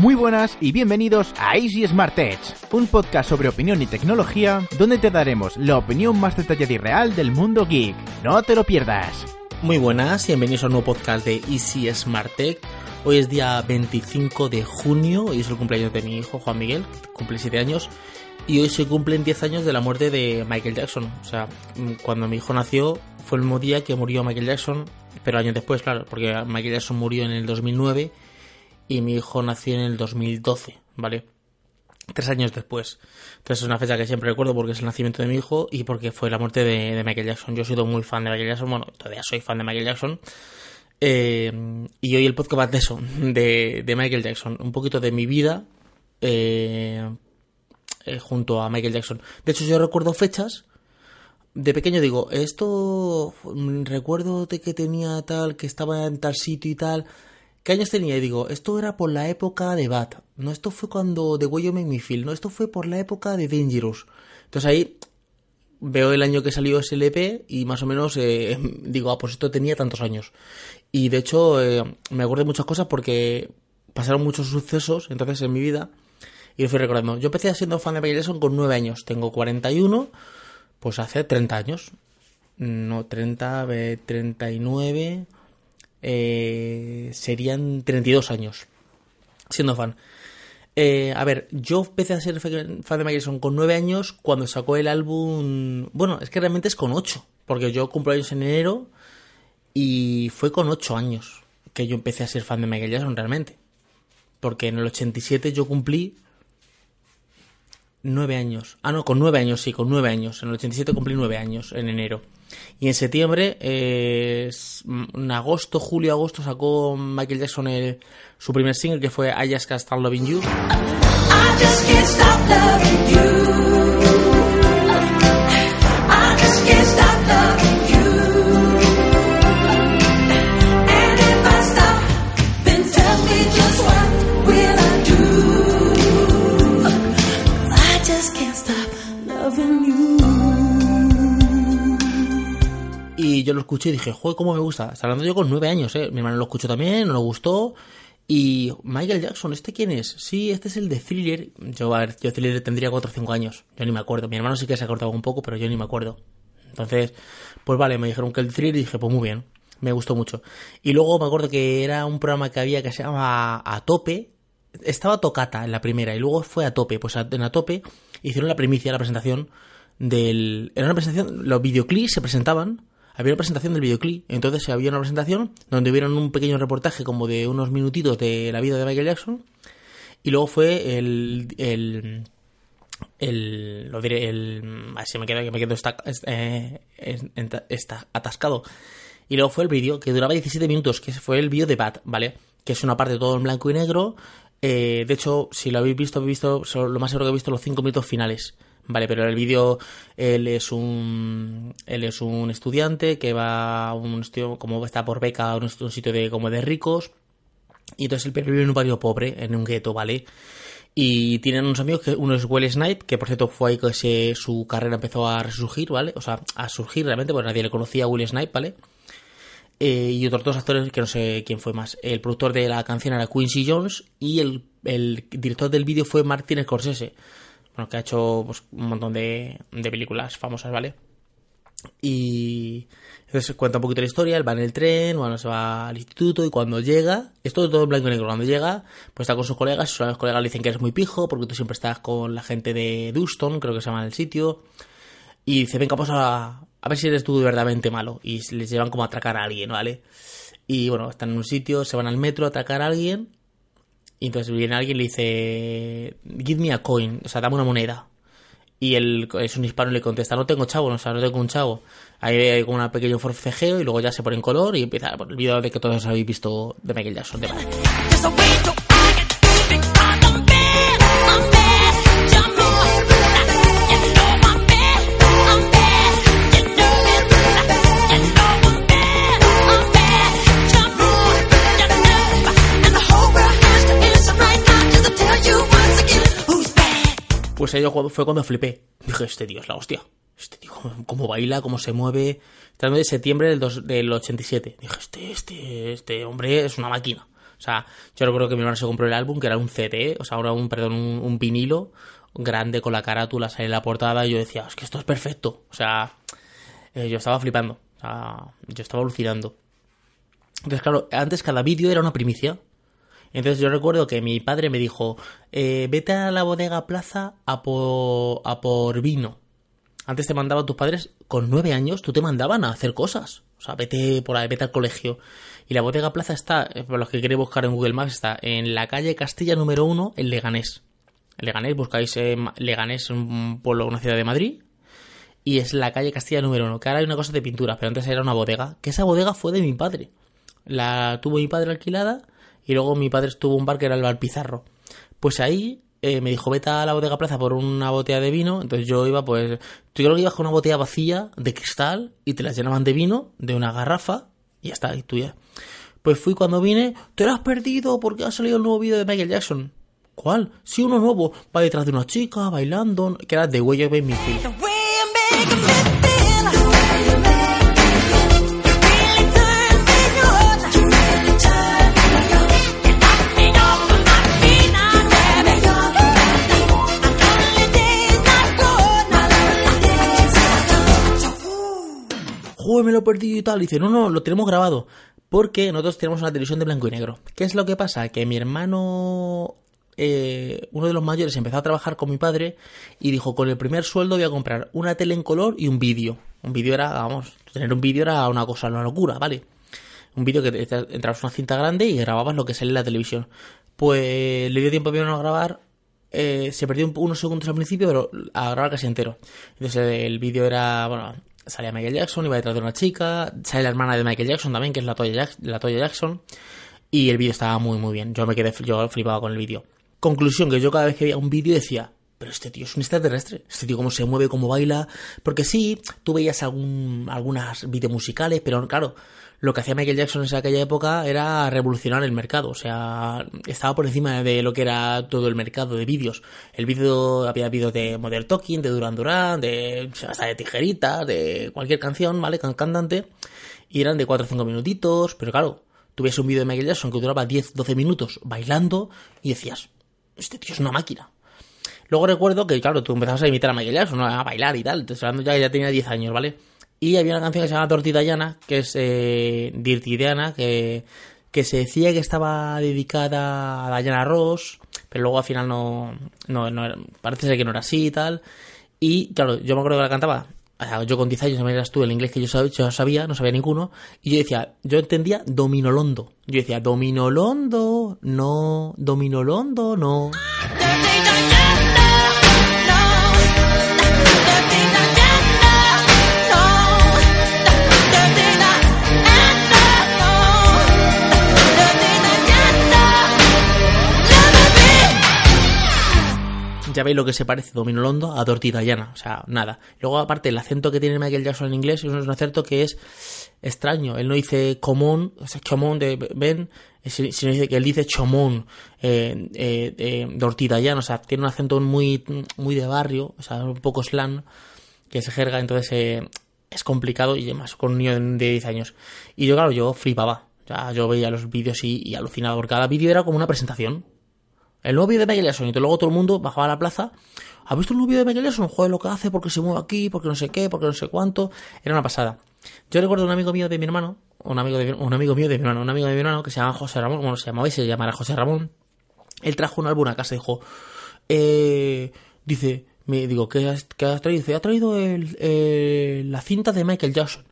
Muy buenas y bienvenidos a Easy Smart Edge, un podcast sobre opinión y tecnología donde te daremos la opinión más detallada y real del mundo geek. No te lo pierdas. Muy buenas y bienvenidos a un nuevo podcast de Easy Smart Tech. Hoy es día 25 de junio y es el cumpleaños de mi hijo Juan Miguel, cumple 7 años. Y hoy se cumplen 10 años de la muerte de Michael Jackson. O sea, cuando mi hijo nació fue el mismo día que murió Michael Jackson, pero años después, claro, porque Michael Jackson murió en el 2009 y mi hijo nació en el 2012, ¿vale? Tres años después. Entonces es una fecha que siempre recuerdo porque es el nacimiento de mi hijo y porque fue la muerte de, Michael Jackson. Yo he sido muy fan de Michael Jackson, bueno, todavía soy fan de Michael Jackson. Eh, y hoy el podcast va de eso, de, Michael Jackson. Un poquito de mi vida eh, eh, junto a Michael Jackson. De hecho, yo recuerdo fechas. De pequeño digo, esto recuerdo de que tenía tal, que estaba en tal sitio y tal ¿Qué años tenía? Y digo, esto era por la época de Bat. No, esto fue cuando The Way You Make Me. No, esto fue por la época de Dangerous. Entonces ahí veo el año que salió ese LP y más o menos eh, digo, ah, pues esto tenía tantos años. Y de hecho eh, me acuerdo de muchas cosas porque pasaron muchos sucesos entonces en mi vida y lo fui recordando. Yo empecé siendo fan de Michael con 9 años. Tengo 41, pues hace 30 años. No, 30, 39 eh, serían 32 años siendo fan. Eh, a ver, yo empecé a ser fan de Michael con 9 años cuando sacó el álbum. Bueno, es que realmente es con 8, porque yo cumplo años en enero y fue con 8 años que yo empecé a ser fan de Michael Jackson realmente. Porque en el 87 yo cumplí 9 años. Ah, no, con 9 años, sí, con 9 años. En el 87 cumplí 9 años en enero. Y en septiembre, eh, en agosto, julio, agosto, sacó Michael Jackson el, su primer single que fue I Just Can't Stop Loving You. Escuché y dije, joder, cómo me gusta. Está hablando yo con nueve años, ¿eh? Mi hermano lo escuchó también, no le gustó. Y Michael Jackson, ¿este quién es? Sí, este es el de Thriller. Yo, a ver, yo Thriller tendría 4 o 5 años. Yo ni me acuerdo. Mi hermano sí que se ha cortado un poco, pero yo ni me acuerdo. Entonces, pues vale, me dijeron que el Thriller y dije, pues muy bien. Me gustó mucho. Y luego me acuerdo que era un programa que había que se llama A Tope. Estaba Tocata en la primera y luego fue A Tope. Pues en A Tope hicieron la primicia, la presentación del... Era una presentación, los videoclips se presentaban había una presentación del videoclip. Entonces había una presentación donde vieron un pequeño reportaje como de unos minutitos de la vida de Michael Jackson. Y luego fue el. el el, lo diré, el, así me quedo, me quedo está, eh, está atascado. Y luego fue el vídeo que duraba 17 minutos, que fue el vídeo de Bat, ¿vale? Que es una parte todo en blanco y negro. Eh, de hecho, si lo habéis visto, habéis visto, lo más seguro que he visto los 5 minutos finales. Vale, pero el vídeo él es un él es un estudiante que va a un sitio como está por beca a un, sitio de como de ricos y entonces él vive en un barrio pobre, en un gueto, ¿vale? Y tienen unos amigos que uno es Will Snipe, que por cierto fue ahí que su carrera empezó a resurgir, ¿vale? O sea, a surgir realmente, porque nadie le conocía a Will Snipe, ¿vale? Eh, y otros dos actores que no sé quién fue más. El productor de la canción era Quincy Jones y el, el director del vídeo fue Martin Scorsese bueno, que ha hecho pues, un montón de, de películas famosas, ¿vale? Y entonces cuenta un poquito la historia, él va en el tren, bueno, se va al instituto y cuando llega, esto es todo en blanco y negro, cuando llega, pues está con sus colegas, sus colegas le dicen que eres muy pijo porque tú siempre estás con la gente de Duston, creo que se llama el sitio, y dice, venga, vamos a, a ver si eres tú verdaderamente malo, y les llevan como a atracar a alguien, ¿vale? Y bueno, están en un sitio, se van al metro a atracar a alguien, y entonces viene alguien y le dice, give me a coin, o sea, dame una moneda. Y él es un hispano le contesta, no tengo chavo, o sea, no tengo un chavo. Ahí hay como un pequeño forcejeo y luego ya se pone en color y empieza el video de que todos habéis visto de Michael Jackson. De Pues ello fue cuando flipé. Dije, este tío es la hostia. Este tío, cómo baila, cómo se mueve. Estando de septiembre del, del 87. Dije, este, este, este hombre es una máquina. O O sea, yo recuerdo que mi hermano se compró el álbum, que era un CD, o sea, ahora un, perdón, un, vinilo grande con la carátula, sale la portada, y yo decía, es que esto es perfecto. O sea, eh, yo estaba flipando. O sea, yo estaba alucinando. Entonces, claro, antes cada vídeo era una primicia. Entonces yo recuerdo que mi padre me dijo, eh, vete a la bodega plaza a por, a por vino. Antes te mandaban tus padres, con nueve años, tú te mandaban a hacer cosas. O sea, vete por ahí, vete al colegio. Y la bodega plaza está, eh, por los que queréis buscar en Google Maps, está en la calle Castilla número uno, en Leganés. Leganés, buscáis Leganés, un pueblo, una ciudad de Madrid. Y es la calle Castilla número uno, que ahora hay una cosa de pintura, pero antes era una bodega. Que esa bodega fue de mi padre. La tuvo mi padre alquilada y luego mi padre estuvo un bar que era el bar Pizarro. Pues ahí eh, me dijo, vete a la bodega plaza por una botella de vino. Entonces yo iba, pues, yo creo que ibas con una botella vacía de cristal y te la llenaban de vino, de una garrafa, y ya está, y tuya. Pues fui cuando vine, te lo has perdido porque ha salido el nuevo vídeo de Michael Jackson. ¿Cuál? Sí, uno nuevo. Va detrás de una chica, bailando, que era de Way of Me me he perdido y tal. Y dice, no, no, lo tenemos grabado. Porque nosotros tenemos una televisión de blanco y negro. ¿Qué es lo que pasa? Que mi hermano, eh, uno de los mayores, empezó a trabajar con mi padre y dijo, con el primer sueldo voy a comprar una tele en color y un vídeo. Un vídeo era, vamos, tener un vídeo era una cosa, una locura, ¿vale? Un vídeo que entrabas una cinta grande y grababas lo que sale en la televisión. Pues le dio tiempo a mi hermano a grabar eh, se perdió unos segundos al principio, pero a grabar casi entero. Entonces el vídeo era, bueno, salía Michael Jackson, iba detrás de una chica, sale la hermana de Michael Jackson también, que es la Toya, la Jackson, y el vídeo estaba muy muy bien, yo me quedé, yo flipaba con el vídeo. Conclusión, que yo cada vez que veía un vídeo decía, pero este tío es un extraterrestre, este tío cómo se mueve, cómo baila, porque sí, tú veías algún, algunas vídeos musicales, pero claro, lo que hacía Michael Jackson en aquella época era revolucionar el mercado, o sea, estaba por encima de lo que era todo el mercado de vídeos. El vídeo, había vídeos de Modern Talking, de Duran Duran, de, hasta de Tijeritas, de cualquier canción, ¿vale? Cantante, y eran de 4 o 5 minutitos, pero claro, tuviese un vídeo de Michael Jackson que duraba 10, 12 minutos bailando y decías, este tío es una máquina. Luego recuerdo que, claro, tú empezabas a imitar a Michael Jackson, a bailar y tal, te hablando ya que ya tenía 10 años, ¿vale? Y había una canción que se llama Tortita Llana, que es eh, Dirty Diana, que, que se decía que estaba dedicada a Diana Ross, pero luego al final no, no, no parece ser que no era así y tal. Y claro, yo me acuerdo que la cantaba, yo con 10 años me eras tú el inglés que yo sabía, yo sabía, no sabía ninguno, y yo decía, yo entendía Dominolondo. Yo decía, Dominolondo, no, Dominolondo, no. Ya veis lo que se parece Domino Londo a Llana. O sea, nada. Luego, aparte, el acento que tiene Michael Jackson en inglés es un acento que es extraño. Él no dice común, o sea, chomón de Ben, sino dice que él dice chomón, eh, eh, eh. O sea, tiene un acento muy, muy de barrio, o sea, un poco slang, que se jerga, entonces eh, es complicado y además con un niño de 10 años. Y yo, claro, yo flipaba. O sea, yo veía los vídeos y, y alucinaba, porque cada vídeo era como una presentación. El nuevo de Michael Jackson. Y luego todo el mundo bajaba a la plaza. ¿Has visto el nuevo de Michael Jackson? Joder, lo que hace, porque se mueve aquí, porque no sé qué, porque no sé cuánto. Era una pasada. Yo recuerdo un amigo mío de mi hermano, un amigo, de, un amigo mío de mi hermano, un amigo de mi hermano que se llama José Ramón, bueno, se llamaba se José Ramón. Él trajo un álbum a casa y dijo, eh, dice, me digo, ¿qué has, traído? Dice, ha traído el, la cinta de Michael Jackson.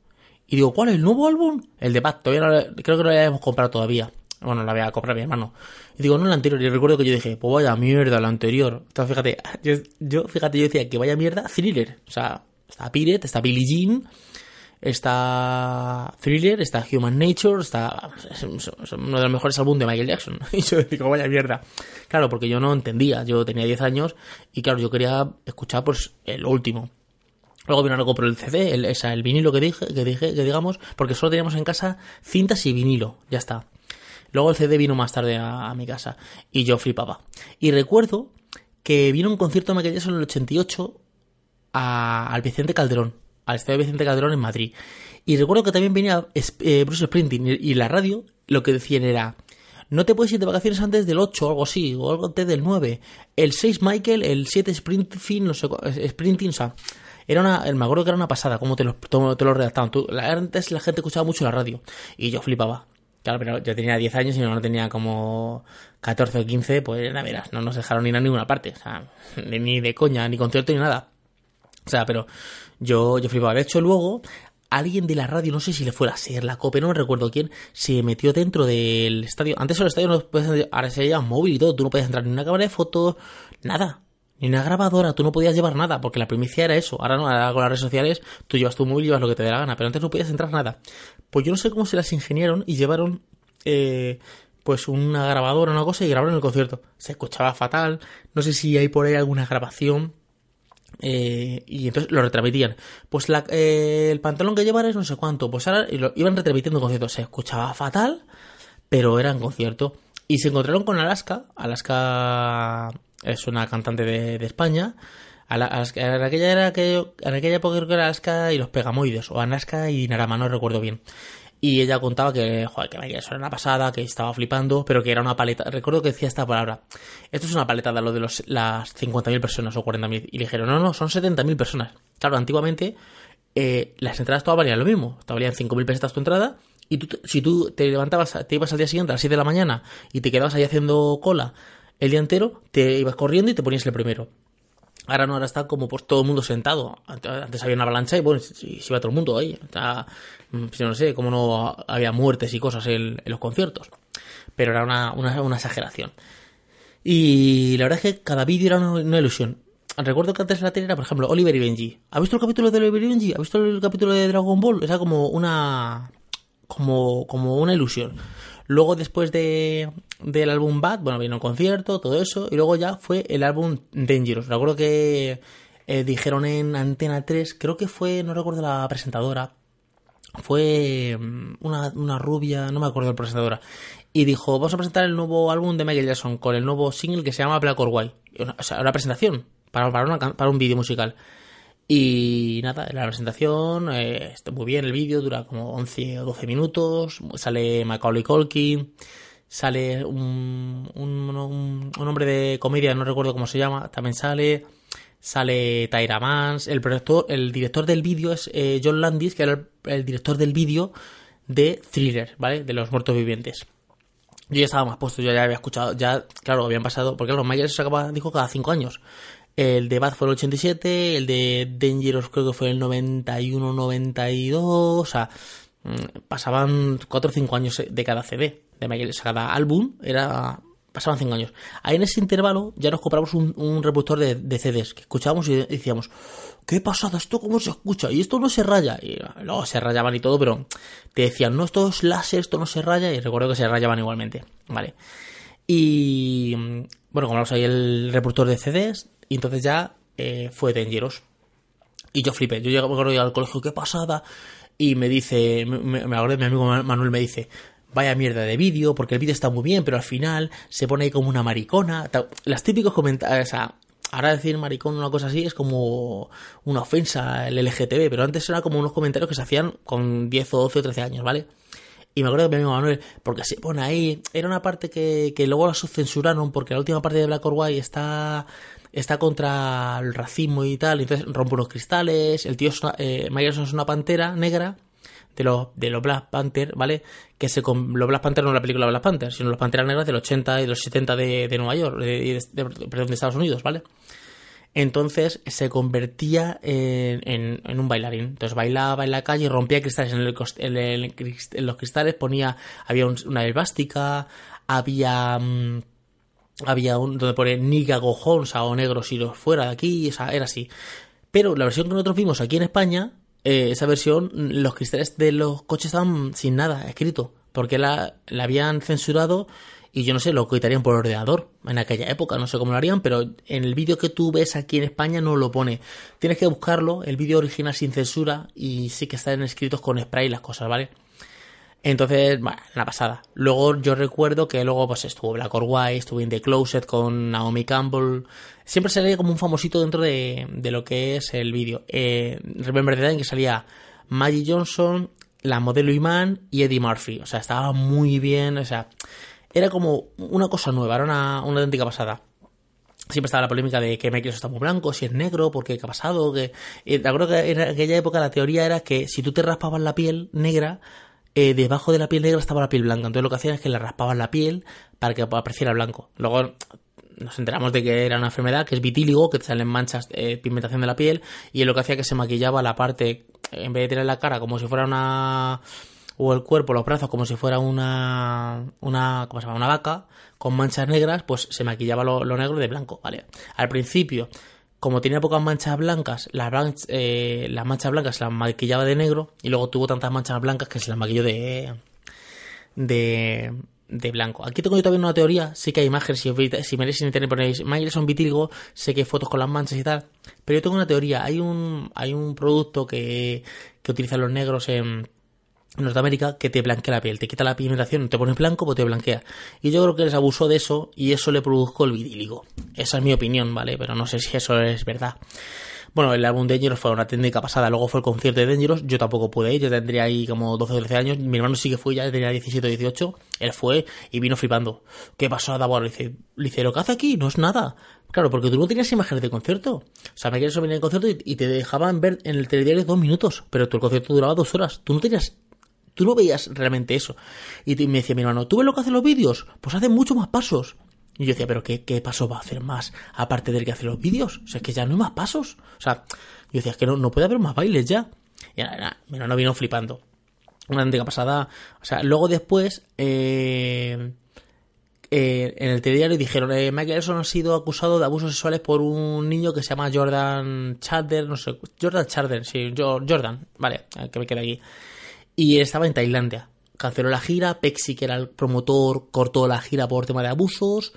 Y digo, ¿cuál es el nuevo álbum? El de Pat, todavía no, creo que no lo habíamos comprado todavía. Bueno, la voy a comprar mi hermano. Y digo, no la anterior. Y recuerdo que yo dije, pues vaya mierda, la anterior. Entonces, fíjate, yo, fíjate, yo decía que vaya mierda, thriller. O sea, está Piret, está Billie Jean, está Thriller, está Human Nature, está. Es, uno de los mejores álbumes de Michael Jackson. Y yo digo, vaya mierda. Claro, porque yo no entendía. Yo tenía 10 años y, claro, yo quería escuchar, pues, el último. Luego vino a comprar el CD, el, esa, el vinilo que dije, que dije, que digamos, porque solo teníamos en casa cintas y vinilo, ya está. Luego el CD vino más tarde a, mi casa y yo flipaba. Y recuerdo que vino un concierto de Jackson en el 88 al Vicente Calderón, al estadio Vicente Calderón en Madrid. Y recuerdo que también venía eh, Bruce Sprinting y, la radio lo que decían era no te puedes ir de vacaciones antes del 8 o algo así, o algo antes del 9. El 6 Michael, el 7 Sprinting, no sé, Sprinting, o sea, era una, me acuerdo que era una pasada, como te lo, te lo redactaban. Antes la gente escuchaba mucho la radio, y yo flipaba. Claro, pero yo tenía 10 años y no tenía como 14 o 15, pues la verás, no nos dejaron ir a ninguna parte, o sea, ni de coña, ni concierto ni nada. O sea, pero yo, yo flipaba. De hecho, luego alguien de la radio, no sé si le fue a ser la COPE, no me recuerdo quién, se metió dentro del estadio. Antes el estadio no puedes ahora se lleva móvil y todo, tú no podías entrar ni una cámara de fotos, nada. Ni una grabadora, tú no podías llevar nada, porque la primicia era eso. Ahora no, ahora con las redes sociales, tú llevas tu móvil y llevas lo que te dé la gana, pero antes no podías entrar nada. Pues yo no sé cómo se las ingeniaron y llevaron, eh, pues una grabadora, una cosa, y grabaron el concierto. Se escuchaba fatal, no sé si hay por ahí alguna grabación, eh, y entonces lo retransmitían. Pues la, eh, el pantalón que llevan es no sé cuánto. Pues ahora lo iban retransmitiendo conciertos. Se escuchaba fatal, pero era en concierto. Y se encontraron con Alaska. Alaska es una cantante de, España. Alaska, en, aquella era que, en aquella época era Alaska y los Pegamoides. O Alaska y Narama, no recuerdo bien. Y ella contaba que, joder, que eso era una pasada, que estaba flipando, pero que era una paleta. Recuerdo que decía esta palabra. Esto es una paleta de lo de los, las 50.000 personas o 40.000. Y le dijeron, no, no, son 70.000 personas. Claro, antiguamente eh, las entradas todas valían lo mismo. Te valían 5.000 pesetas tu entrada. Y tú, si tú te levantabas, te ibas al día siguiente a las 7 de la mañana y te quedabas ahí haciendo cola el día entero, te ibas corriendo y te ponías el primero. Ahora no, ahora está como por todo el mundo sentado. Antes había una avalancha y bueno, si, iba todo el mundo ahí. Está, mm, yo no sé, como no había muertes y cosas en, los conciertos. Pero era una, una, exageración. Y la verdad es que cada vídeo era una, ilusión. Recuerdo que antes la tele era, por ejemplo, Oliver y Benji. ¿Ha visto el capítulo de Oliver y Benji? ¿Ha visto el capítulo de Dragon Ball? Era como una. como, como una ilusión. Luego, después de, del álbum Bad, bueno, vino un concierto, todo eso, y luego ya fue el álbum Dangerous. Recuerdo que eh, dijeron en Antena 3, creo que fue, no recuerdo la presentadora, fue mm, una, una rubia, no me acuerdo la presentadora, y dijo, vamos a presentar el nuevo álbum de Michael Jackson con el nuevo single que se llama Black or White. O sea, una presentación para, para, para un vídeo musical. Y nada, la presentación eh, está muy bien, el vídeo dura como 11 o 12 minutos, sale Macaulay Culkin, sale un, un, hombre de comedia, no recuerdo cómo se llama, también sale, sale Tyra Mans, el, director, el director del vídeo es eh, John Landis, que era el, director del vídeo de Thriller, ¿vale? De los muertos vivientes. Yo ya estaba más puesto, yo ya había escuchado, ya, claro, habían pasado, porque los Mayers se acaba, dijo, cada 5 años. El de Bad fue el 87, el de Dangerous creo que fue el 91-92, o sea, mm, pasaban 4 o 5 años de cada CD, de cada álbum era pasaban 5 años. Ahí en ese intervalo ya nos compramos un, reproductor de, CDs que escuchábamos y decíamos, ¿qué pasada? ¿Esto cómo se escucha? Y esto no se raya. Y luego se rayaban y todo, pero te decían, no, esto es láser, esto no se raya. Y recuerdo que se rayaban igualmente. Vale. Y bueno, compramos ahí el reproductor de CDs, y entonces ya eh, fue Dangerous. Y yo flipé. Yo llegué al colegio, qué pasada. Y me dice, me, me de mi amigo Manuel, me dice, vaya mierda de vídeo, porque el vídeo está muy bien, pero al final se pone ahí como una maricona. Las típicos comentarios, ahora decir maricón una cosa así es como una ofensa al LGTB, pero antes era como unos comentarios que se hacían con 10 o 12 o 13 años, ¿vale? Y me acuerdo de mi amigo Manuel, porque se pone ahí, era una parte que, que luego la censuraron porque la última parte de Black or White está está contra el racismo y tal, entonces rompe unos cristales, el tío es una, eh, es una pantera negra de los, de los Black Panther, ¿vale? Que se los Black Panther no es la película Black Panther, sino los Panteras Negras del 80 y de los 70 de, de Nueva York, de, perdón, de Estados Unidos, ¿vale? Entonces se convertía en, en, un bailarín. Entonces bailaba en la calle, rompía cristales en, el, en, los cristales, ponía, había una elástica, había... Mm, había un donde pone Niga Gojonsa o negros los fuera de aquí, esa era así. Pero la versión que nosotros vimos aquí en España, eh, esa versión, los cristales de los coches estaban sin nada escrito, porque la, la habían censurado y yo no sé, lo quitarían por ordenador en aquella época, no sé cómo lo harían, pero en el vídeo que tú ves aquí en España no lo pone. Tienes que buscarlo, el vídeo original sin censura y sí que están escritos con spray las cosas, ¿vale? Entonces, bueno, la pasada. Luego yo recuerdo que luego pues estuvo Black or White, estuvo in The Closet con Naomi Campbell. Siempre salía como un famosito dentro de, de lo que es el vídeo. Eh, Remember the Time que salía Maggie Johnson, la modelo Iman y Eddie Murphy. O sea, estaba muy bien, o sea, era como una cosa nueva, era una, una auténtica pasada siempre estaba la polémica de que Michael está muy blanco, si es negro, porque qué ha pasado, que eh, te acuerdo que en aquella época la teoría era que si tú te raspabas la piel negra, eh, debajo de la piel negra estaba la piel blanca. Entonces lo que hacían es que le raspaban la piel para que apareciera blanco. Luego nos enteramos de que era una enfermedad que es vitíligo, que te salen manchas, de pigmentación de la piel, y es lo que hacía que se maquillaba la parte, en vez de tener la cara como si fuera una o el cuerpo, los brazos como si fuera una una ¿cómo se llama? una vaca con manchas negras, pues se maquillaba lo, negro de blanco, ¿vale? Al principio como tenía pocas manchas blancas, las, eh, las manchas blancas se las maquillaba de negro y luego tuvo tantas manchas blancas que se las maquilló de, de, de blanco. Aquí tengo yo también una teoría, sí que hay imágenes, si, si meréis en internet ponéis son vitíligo, sé que hay fotos con las manchas y tal, pero yo tengo una teoría, hay un, hay un producto que, que utilizan los negros en, Norteamérica que te blanquea la piel, te quita la pigmentación, te pones blanco, pues te blanquea. Y yo creo que les abusó de eso y eso le produjo el vitíligo. Esa es mi opinión, ¿vale? Pero no sé si eso es verdad. Bueno, el álbum Dangerous fue una técnica pasada, luego fue el concierto de Dangerous, yo tampoco pude ir, yo tendría ahí como 12 o 13 años, mi hermano sí que fue, ya tenía 17 o 18, él fue y vino flipando. ¿Qué pasó a Davor? Le dice, lo que hace aquí no es nada. Claro, porque tú no tenías imágenes de concierto. O sea, me quieres venir el concierto y, te dejaban ver en el telediario dos minutos, pero tu concierto duraba dos horas. Tú no tenías Tú no veías realmente eso. Y me decía mi hermano, ¿tú ves lo que hacen los vídeos? Pues hacen mucho más pasos. Y yo decía, ¿pero qué, qué paso va a hacer más? Aparte del que hace los vídeos. O sea, es que ya no hay más pasos. O sea, yo decía, es que no, no puede haber más bailes ya. Y nada, mi hermano vino flipando. Una antigua pasada. O sea, luego después, eh, eh, en el telediario dijeron, eh, Michael Elson ha sido acusado de abusos sexuales por un niño que se llama Jordan Charder, no sé, Jordan Charder, sí, Jordan, vale, que me queda aquí y estaba en Tailandia. Canceló la gira, Pexi, que era el promotor, cortó la gira por tema de abusos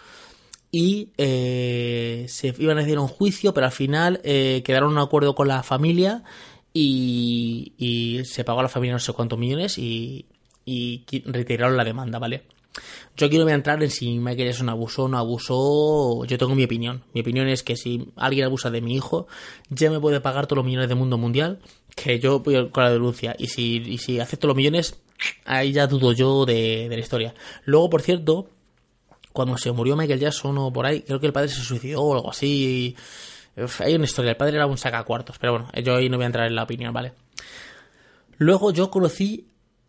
y eh, se iban a hacer un juicio, pero al final eh, quedaron un acuerdo con la familia y, se pagó a la familia no sé cuántos millones y, y retiraron la demanda, ¿vale? Yo a entrar en si Michael es un abuso o no abusó. Yo tengo mi opinión. Mi opinión es que si alguien abusa de mi hijo, ya me puede pagar todos los millones del mundo mundial, que yo voy con la denuncia. Y si, y si acepto los millones, ahí ya dudo yo de, la historia. Luego, por cierto, cuando se murió Michael Jackson o por ahí, creo que el padre se suicidó o algo así. hay una historia, el padre era un sacacuartos, pero bueno, yo ahí no voy a entrar en la opinión, ¿vale? Luego yo conocí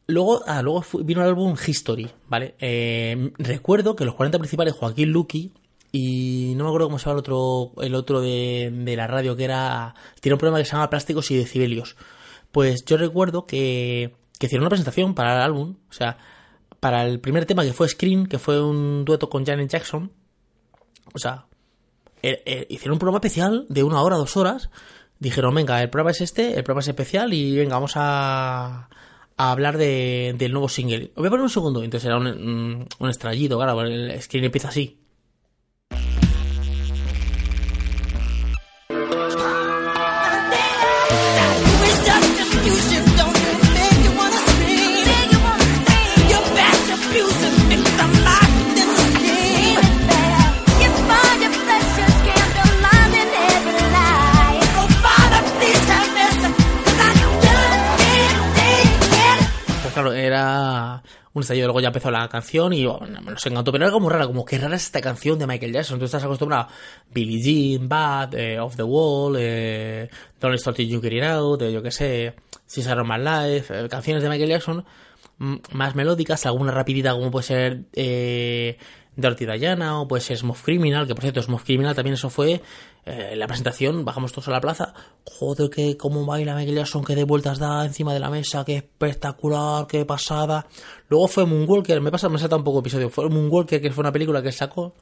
Luego, ah, luego vino el álbum History, ¿vale? Eh, recuerdo que los 40 principales, Joaquín Luqui, y no me acuerdo cómo se llama el otro, el otro de, la radio, que era. Tiene un programa que se llama Plásticos y Decibelios. Pues yo recuerdo que, que hicieron una presentación para el álbum, o sea, para el primer tema que fue Screen, que fue un dueto con Janet Jackson. O sea, eh, eh, hicieron un programa especial de una hora, dos horas. Dijeron, venga, el programa es este, el programa es especial y venga, vamos a a hablar de, del nuevo single. Os voy a poner un segundo, entonces era un, un, un claro, el screen empieza así. Un estallido. Luego ya empezó la canción y me nos encantó. Pero era como rara, como que rara es esta canción de Michael Jackson. Tú estás acostumbrado Billie Jean, Bad, eh, Off the Wall, eh, Don't Start You Get It Out, eh, yo qué sé, Cesar My Life, canciones de Michael Jackson mm, más melódicas, alguna rapidita como puede ser eh, Dirty Diana o puede ser Smooth Criminal, que por cierto Smooth Criminal también eso fue eh, la presentación, bajamos todos a la plaza, joder que cómo baila Michael Jackson, que de vueltas da encima de la mesa, qué espectacular, qué pasada. Luego fue Moonwalker, me pasa, me salta un poco episodio, fue Moonwalker que fue una película que sacó,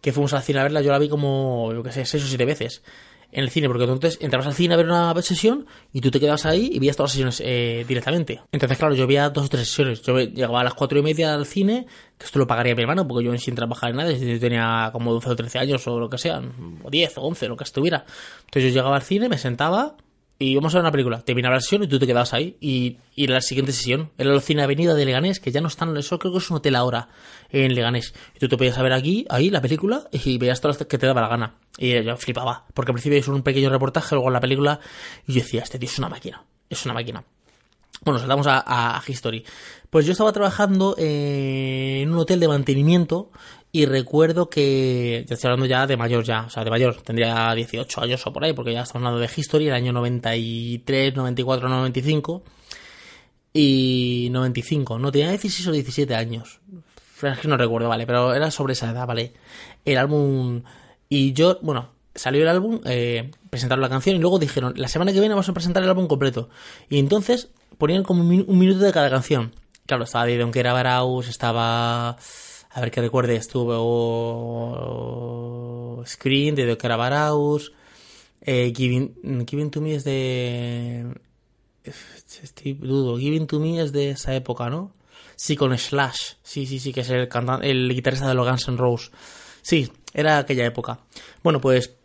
que fuimos al cine a verla, yo la vi como, yo que sé, seis o siete veces en el cine, porque entonces entrabas al cine a ver una sesión y tú te quedabas ahí y veías todas las sesiones eh, directamente. Entonces, claro, yo veía dos o tres sesiones. Yo llegaba a las cuatro y media al cine, que esto lo pagaría mi hermano, porque yo sin trabajar en nada, yo tenía como 12 o 13 años o lo que sea, o 10 o 11, lo que estuviera. Entonces yo llegaba al cine, me sentaba, y vamos a ver una película. Terminaba la sesión y tú te quedabas ahí. Y, y la siguiente sesión era la cine Avenida de Leganés, que ya no están. Eso creo que es un hotel ahora en Leganés. Y tú te podías ver aquí, ahí, la película, y veías todas las que te daba la gana. Y yo flipaba. Porque al principio hizo un pequeño reportaje, luego en la película, y yo decía, este tío es una máquina. Es una máquina. Bueno, saltamos a, History. Pues yo estaba trabajando en un hotel de mantenimiento y recuerdo que, ya estoy hablando ya de mayor ya, o sea, de mayor, tendría 18 años o por ahí, porque ya estamos hablando de History, el año 93, 94, 95 y 95, no, tenía 16 o 17 años. Es que no recuerdo, vale, pero era sobre esa edad, vale. El álbum, y yo, bueno, salió el álbum, eh, presentaron la canción y luego dijeron, la semana que viene vamos a presentar el álbum completo. Y entonces ponían como un, minuto de cada canción. Claro, estaba de Don Era Baraus, estaba... A ver que recuerde, estuvo Screen de Don Era Baraus, eh, Giving, Giving to Me es de... Estoy dudo, Giving to Me es de esa época, ¿no? Sí, con Slash. Sí, sí, sí, que es el, cantante, el guitarrista de los Guns N' Roses. Sí, era aquella época. Bueno, pues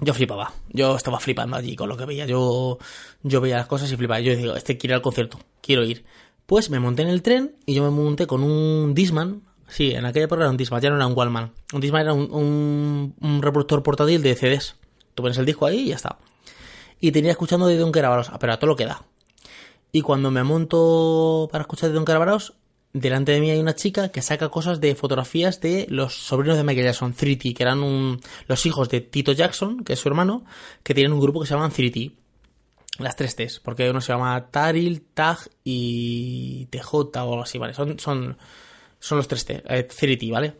yo flipaba. Yo estaba flipando allí con lo que veía. Yo, yo veía las cosas y flipaba. Yo digo, este quiero ir al concierto, quiero ir. Pues me monté en el tren y yo me monté con un Disman. Sí, en aquella época era un Disman, ya no era un Wallman. Un Disman era un, un, un reproductor portátil de CDs. Tú pones el disco ahí y ya está. Y tenía escuchando de Don Carabaros, pero a todo lo que da. Y cuando me monto para escuchar de Don Carabaros, delante de mí hay una chica que saca cosas de fotografías de los sobrinos de Michael Jackson, 3T, que eran un, los hijos de Tito Jackson, que es su hermano, que tienen un grupo que se llaman 3T. Las tres T's, porque uno se llama Taril, Tag y TJ o algo así, ¿vale? Son, son, son los tres T, eh, 3T, ¿vale?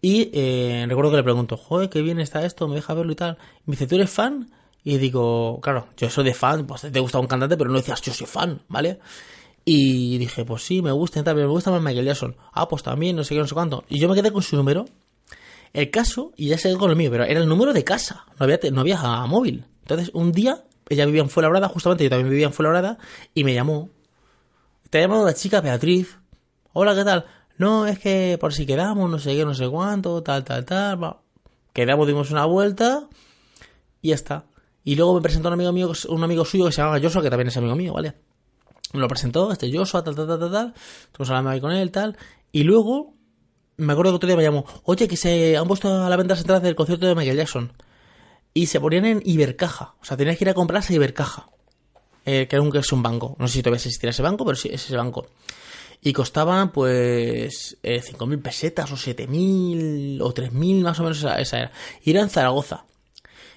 Y eh, recuerdo que le pregunto, joder, qué bien está esto, me deja verlo y tal. Y me dice, ¿tú eres fan? Y digo, claro, yo soy de fan, pues te gusta un cantante, pero no decías, yo soy fan, ¿vale? Y dije, pues sí, me gusta, me gusta más Michael Jackson. Ah, pues también, no sé qué, no sé cuánto. Y yo me quedé con su número. El caso, y ya quedó con el mío, pero era el número de casa, no había, no había móvil. Entonces, un día, ella vivía en Fuenlabrada, justamente yo también vivía en Fuenlabrada, y me llamó. Te ha llamado la chica Beatriz. Hola, ¿qué tal? No, es que por si quedamos, no sé qué, no sé cuánto, tal, tal, tal. Quedamos, dimos una vuelta, y ya está. Y luego me presentó un amigo mío, un amigo suyo que se llama Joshua, que también es amigo mío, ¿vale? Me lo presentó, este Joshua, tal, tal, tal, tal, tal. Hablando ahí con él, tal. Y luego, me acuerdo que otro día me llamó, oye, que se han puesto a la venta las entradas del concierto de Michael Jackson. Y se ponían en Ibercaja. O sea, tenías que ir a comprarse Ibercaja. Eh, que, era es un banco. No sé si todavía existirá ese banco, pero sí, es ese banco. Y costaban, pues, eh, 5.000 pesetas o 7.000 o 3.000 más o menos esa, esa era. Y era en Zaragoza.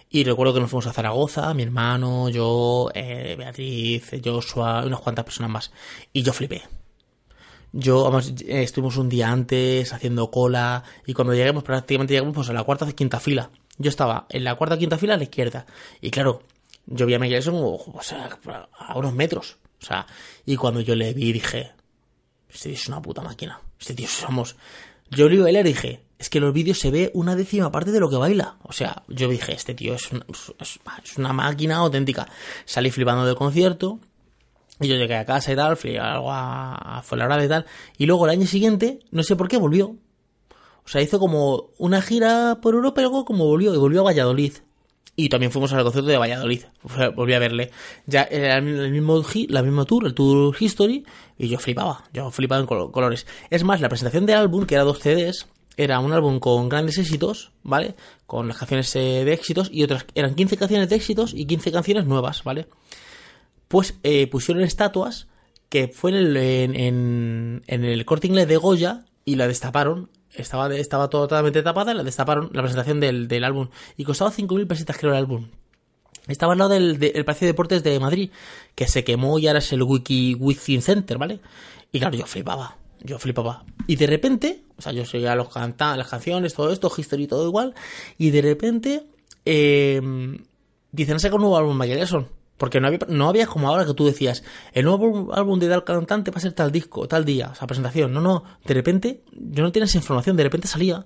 Y recuerdo que nos fuimos a Zaragoza, mi hermano, yo, eh, Beatriz, Joshua, unas cuantas personas más. Y yo flipé. Yo, vamos, eh, estuvimos un día antes haciendo cola y cuando lleguemos, prácticamente llegamos pues a la cuarta o quinta fila. Yo estaba en la cuarta o quinta fila a la izquierda. Y claro, yo vi a Michael Jackson a unos metros. O sea, y cuando yo le vi dije, este tío es una puta máquina. Este tío somos... Yo le bailar y dije, es que en los vídeos se ve una décima parte de lo que baila. O sea, yo dije, este tío es una, máquina auténtica. Salí flipando del concierto. Y yo llegué a casa y tal, fui algo a, a Fuenlabrada y tal. Y luego el año siguiente, no sé por qué, volvió. O sea, hizo como una gira por Europa y luego como volvió. Y volvió a Valladolid. Y también fuimos al concierto de Valladolid. Volví a verle. Ya era el mismo, la misma tour, el Tour History. Y yo flipaba. Yo flipaba en colores. Es más, la presentación del álbum, que era dos CDs, era un álbum con grandes éxitos, ¿vale? Con las canciones eh, de éxitos y otras eran 15 canciones de éxitos y 15 canciones nuevas, ¿vale? Pues eh, pusieron estatuas que fue en el, en, en, en el corte inglés de Goya y la destaparon. Estaba, estaba totalmente tapada, la destaparon, la presentación del, del álbum. Y costaba 5.000 pesetas, creo, el álbum. Estaba al lado del, Palacio de Deportes de Madrid, que se quemó y ahora es el Wiki Wiki Center, ¿vale? Y claro, yo flipaba yo flipaba. Y de repente, o sea, yo seguía los canta las canciones, todo esto, history, todo igual. Y de repente, eh, dicen, saca un nuevo álbum Michael Jackson. Porque no había, no había como ahora que tú decías, el nuevo álbum de tal cantante va a ser tal disco, tal día, o sea, presentación. No, no, de repente, yo no tenía esa información, de repente salía.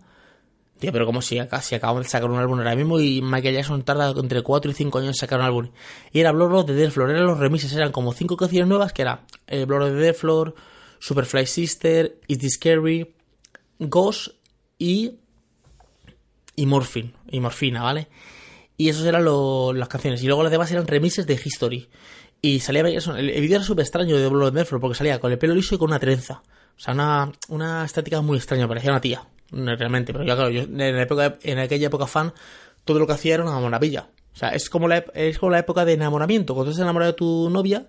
Tío, pero como si si acaban de sacar un álbum ahora mismo y Michael Jackson tarda entre 4 y 5 años en sacar un álbum. Y era Blood de Death Floor, eran los remises, eran como 5 canciones nuevas que era eh, de Death Floor, Superfly Sister, Is This Scary, Ghost y. y Morphine, y Morfina, ¿vale? Y esos eran las canciones. Y luego las demás eran remises de History. Y salía. El, el vídeo era súper extraño de Blood Merfro porque salía con el pelo liso y con una trenza. O sea, una, una estética muy extraña, parecía una tía. Realmente, pero ya claro, yo en, época, en aquella época fan, todo lo que hacía era una maravilla. O sea, es como la, es como la época de enamoramiento. Cuando estás enamorado de tu novia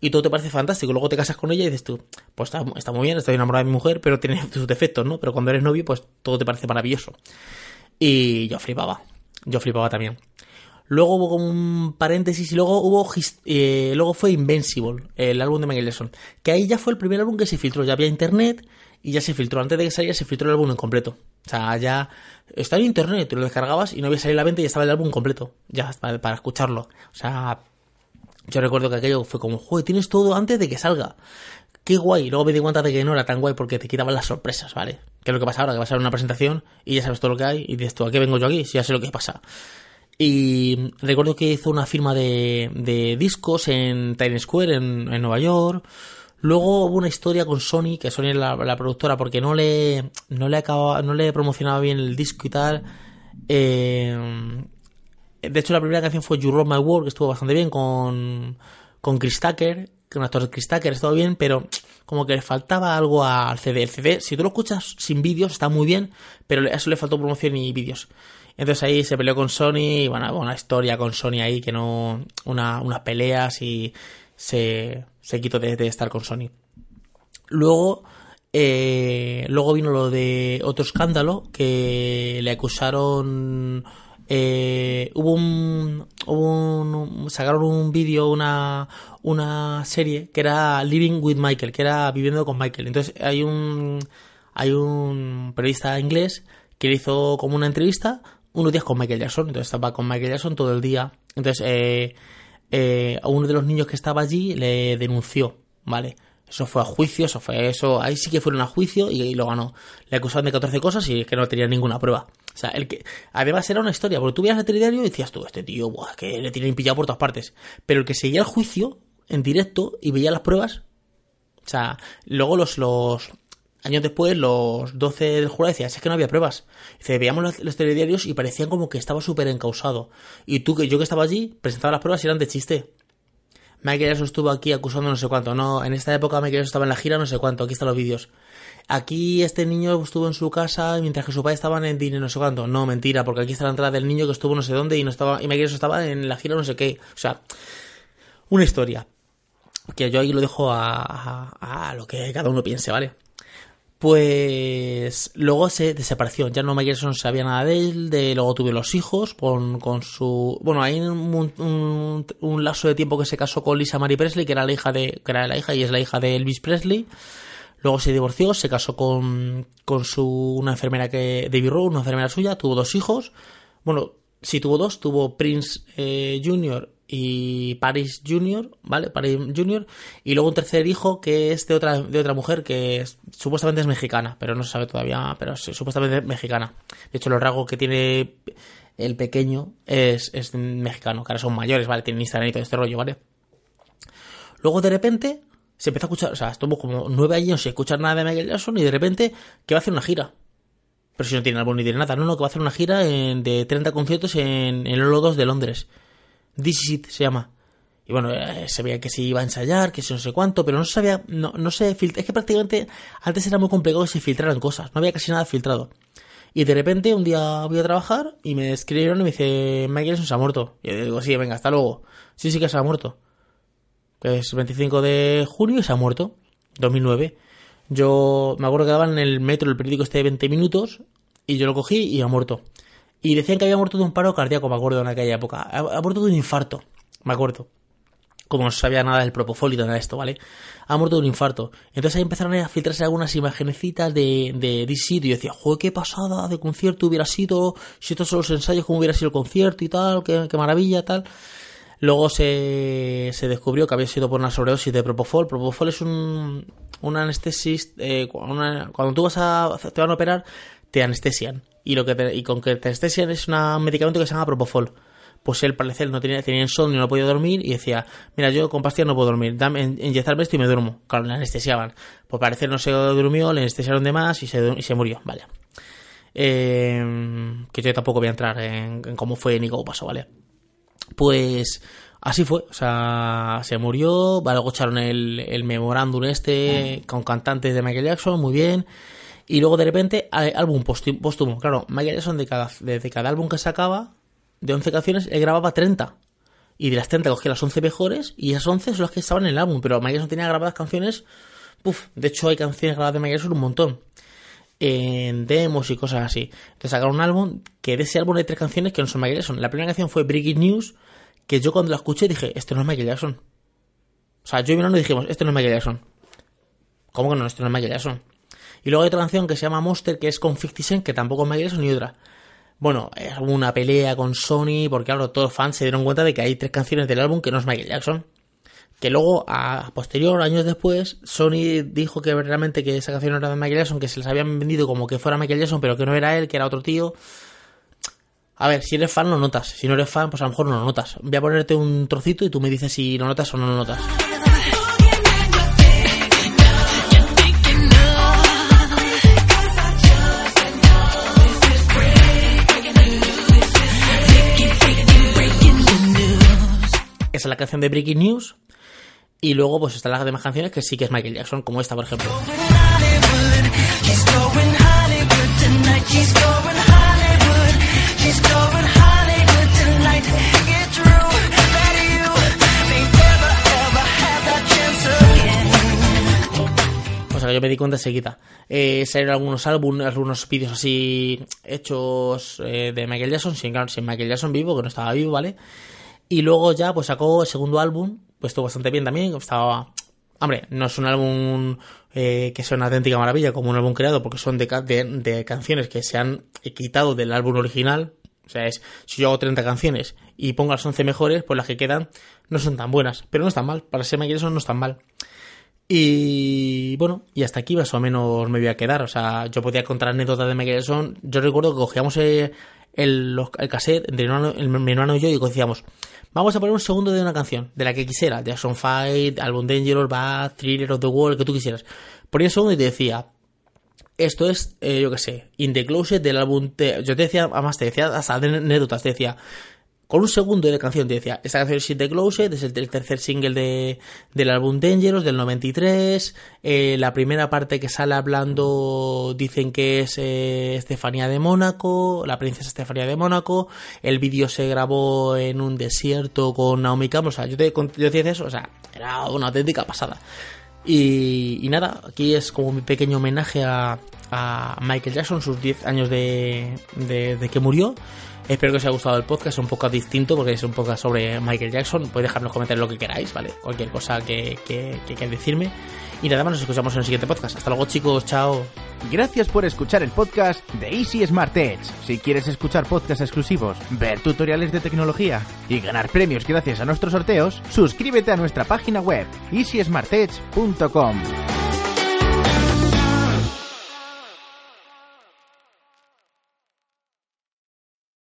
y todo te parece fantástico. Luego te casas con ella y dices tú, pues está, está muy bien, estoy enamorado de mi mujer, pero tiene sus defectos, ¿no? Pero cuando eres novio, pues todo te parece maravilloso. Y yo flipaba. Yo flipaba también. Luego hubo como un paréntesis y luego hubo eh, luego fue Invincible, el álbum de Michael Jackson. Que ahí ya fue el primer álbum que se filtró. Ya había internet y ya se filtró. Antes de que saliera se filtró el álbum en completo. O sea, ya estaba en internet, lo descargabas y no había salido la venta y ya estaba el álbum completo. Ya, para, para escucharlo. O sea, yo recuerdo que aquello fue como, joder, tienes todo antes de que salga. Qué guay. Luego me di cuenta de que no era tan guay porque te quitaban las sorpresas, ¿vale? Que es lo que pasa ahora, que vas a ver una presentación y ya sabes todo lo que hay y dices tú, ¿a qué vengo yo aquí? Si ya sé lo que pasa. Y recuerdo que hizo una firma de, de discos en Times Square, en, en, Nueva York. Luego hubo una historia con Sony, que Sony es la, productora, porque no le, no le acababa, no le promocionaba bien el disco y tal. Eh, de hecho, la primera canción fue You Rock My World, que estuvo bastante bien con, con Chris Tucker, que un actor de Chris Tucker, estuvo bien, pero como que le faltaba algo al CD. El CD, si tú lo escuchas sin vídeos, está muy bien, pero a eso le faltó promoción y vídeos. Entonces ahí se peleó con Sony, y bueno, una historia con Sony ahí, que no. Una, unas peleas y se, se quitó de, de estar con Sony. Luego. Eh, luego vino lo de otro escándalo que le acusaron eh, hubo un, hubo un sacaron un vídeo una una serie que era Living with Michael que era viviendo con Michael entonces hay un hay un periodista inglés que le hizo como una entrevista unos días con Michael Jackson entonces estaba con Michael Jackson todo el día entonces eh, eh, a uno de los niños que estaba allí le denunció vale eso fue a juicio, eso fue eso, ahí sí que fueron a juicio y, lo ganó. Le acusaban de 14 cosas y es que no tenía ninguna prueba. O sea, el que. Además era una historia, porque tú veías el telediario y decías tú, este tío, buah, que le tienen pillado por todas partes. Pero el que seguía el juicio en directo y veía las pruebas. O sea, luego los, los años después, los 12 del jurado decían, es que no había pruebas. Dice, veíamos los, telediarios y parecían como que estaba súper encausado. Y tú, que yo que estaba allí, presentaba las pruebas y eran de chiste. Michael Jackson estuvo aquí acusando no sé cuánto. No, en esta época Michael Jackson estaba en la gira no sé cuánto. Aquí están los vídeos. Aquí este niño estuvo en su casa mientras que su padre estaba en dinero no sé cuánto. No, mentira, porque aquí está la entrada del niño que estuvo no sé dónde y no estaba y Jackson estaba en la gira no sé qué. O sea, una historia. Que yo ahí lo dejo a, a, lo que cada uno piense, ¿vale? Pues luego se desapareció, ya no Michelson sabía nada de él, de luego tuve los hijos con, con su... Bueno, hay un, un, un, lazo de tiempo que se casó con Lisa Marie Presley, que era la hija de... que era la hija y es la hija de Elvis Presley. Luego se divorció, se casó con, con su, una enfermera que, David Rowe, una enfermera suya, tuvo dos hijos. Bueno, sí tuvo dos, tuvo Prince eh, Jr. y Paris Jr., ¿vale? Paris Jr. Y luego un tercer hijo que es de otra, de otra mujer que es, supuestamente es mexicana, pero no se sabe todavía, pero es, supuestamente es mexicana. De hecho, los rasgos que tiene el pequeño es, es mexicano, que ahora son mayores, ¿vale? Tienen Instagram y todo este rollo, ¿vale? Luego de repente se empezó a escuchar, o sea, estuvo como nueve años sin escuchar nada de Michael Jackson y de repente que va a hacer una gira. Pero si no tiene álbum ni tiene nada, no, no, que va a hacer una gira de 30 conciertos en, en el Olo 2 de Londres. This is it se llama. Y bueno, eh, se veía que se iba a ensayar, que se no sé cuánto, pero no se sabía, no, no se filtra, es que prácticamente antes era muy complicado que se filtraran cosas, no había casi nada filtrado. Y de repente un día voy a trabajar y me escribieron y me dice, Michael Jackson se ha muerto. Y yo digo, sí, venga, hasta luego. Sí, sí que se ha muerto que es 25 de junio y se ha muerto, 2009. Yo me acuerdo que daban en el metro el periódico este de 20 minutos y yo lo cogí y ha muerto. Y decían que había muerto de un paro cardíaco, me acuerdo, en aquella época. Ha, muerto de un infarto, me acuerdo. Como no sabía nada del propofol y nada de esto, ¿vale? Ha muerto de un infarto. Entonces ahí empezaron a filtrarse algunas imagenecitas de, de DC y yo decía, joder, qué pasada de concierto hubiera sido, si estos son los ensayos, cómo hubiera sido el concierto y tal, qué, qué maravilla, tal. Luego se, se, descubrió que había sido por una sobredosis de Propofol. Propofol es un, un anestesis. Eh, cuando tú vas a, te van a operar, te anestesian. Y, lo que te, y con que te anestesian es un medicamento que se llama Propofol. Pues él, parecer, no tenía, tenía insomnio, no podía dormir y decía: Mira, yo con pastillas no puedo dormir, dame, inyectarme esto y me duermo. Claro, le anestesiaban. Pues parecer no se durmió, le anestesiaron de más y se, y se murió. Vale. Eh, que yo tampoco voy a entrar en, en cómo fue ni cómo pasó, ¿vale? Pues así fue, o sea, se murió, luego echaron el, el memorándum este con cantantes de Michael Jackson, muy bien. Y luego de repente, álbum póstumo. Claro, Michael Jackson de cada, de, de cada álbum que sacaba, de 11 canciones, él grababa 30. Y de las 30 cogía las 11 mejores y esas 11 son las que estaban en el álbum. Pero Michael Jackson tenía grabadas canciones. Puf, de hecho hay canciones grabadas de Michael Jackson un montón. En demos y cosas así. Entonces sacaron un álbum que de ese álbum hay tres canciones que no son Michael Jackson. La primera canción fue Breaking News, que yo cuando la escuché dije, esto no es Michael Jackson. O sea, yo y mi hermano dijimos, esto no es Michael Jackson. ¿Cómo que no? Esto no es Michael Jackson. Y luego hay otra canción que se llama Monster, que es con 50 Cent, que tampoco es Michael Jackson ni otra. Bueno, es una pelea con Sony, porque claro, todos los fans se dieron cuenta de que hay tres canciones del álbum que no es Michael Jackson. Que luego, a posterior, años después, Sony dijo que realmente que esa canción era de Michael Jackson, que se les habían vendido como que fuera Michael Jackson, pero que no era él, que era otro tío. A ver, si eres fan lo notas, si no eres fan, pues a lo mejor no lo notas. Voy a ponerte un trocito y tú me dices si lo notas o no lo notas. Esa es la canción de Breaking News. Y luego, pues están las demás canciones que sí que es Michael Jackson, como esta, por ejemplo. O sea yo me di cuenta enseguida. Eh, salieron algunos álbumes, algunos vídeos así hechos eh, de Michael Jackson, sin, claro, sin Michael Jackson vivo, que no estaba vivo, ¿vale? Y luego ya pues sacó el segundo álbum, pues estuvo bastante bien también, estaba... Hombre, no es un álbum eh, que sea una auténtica maravilla como un álbum creado, porque son de, de, de, canciones que se han quitado del álbum original. O sea, es si yo hago 30 canciones y pongo las 11 mejores, pues las que quedan no son tan buenas, pero no están mal. Para ser Jackson no están mal. Y bueno, y hasta aquí más o menos me voy a quedar. O sea, yo podía contar anécdotas de Michael Jackson. Yo recuerdo que cogíamos el, el, el cassette entre mi hermano, mi hermano y yo y decíamos, vamos a poner un segundo de una canción, de la que quisiera, Jackson Fight, Album Dangerous, Bad, Thriller of the World, que tú quisieras. Ponía un segundo y te decía, esto es, eh, yo qué sé, In the Closet del álbum. Te, yo te decía, además te decía hasta anécdotas, te decía, con un segundo de canción te decía, esta canción es In the Closet, es el, tercer single de, del álbum Dangerous del 93, eh, la primera parte que sale hablando dicen que es eh, Estefanía de Mónaco, la princesa Estefanía de Mónaco, el vídeo se grabó en un desierto con Naomi Campbell, o sea, yo te, yo decía eso, o sea, era una auténtica pasada. Y, y, nada, aquí es como mi pequeño homenaje a, a Michael Jackson, sus 10 años de, de, de, que murió. Espero que os haya gustado el podcast, un poco distinto porque es un podcast sobre Michael Jackson. Podéis dejar en los comentarios lo que queráis, ¿vale? Cualquier cosa que, que, que queráis decirme. Y nada más, nos escuchamos en el siguiente podcast. Hasta luego chicos, chao. Gracias por escuchar el podcast de Easy Smart Edge. Si quieres escuchar podcasts exclusivos, ver tutoriales de tecnología y ganar premios gracias a nuestros sorteos, suscríbete a nuestra página web easysmartedge.com.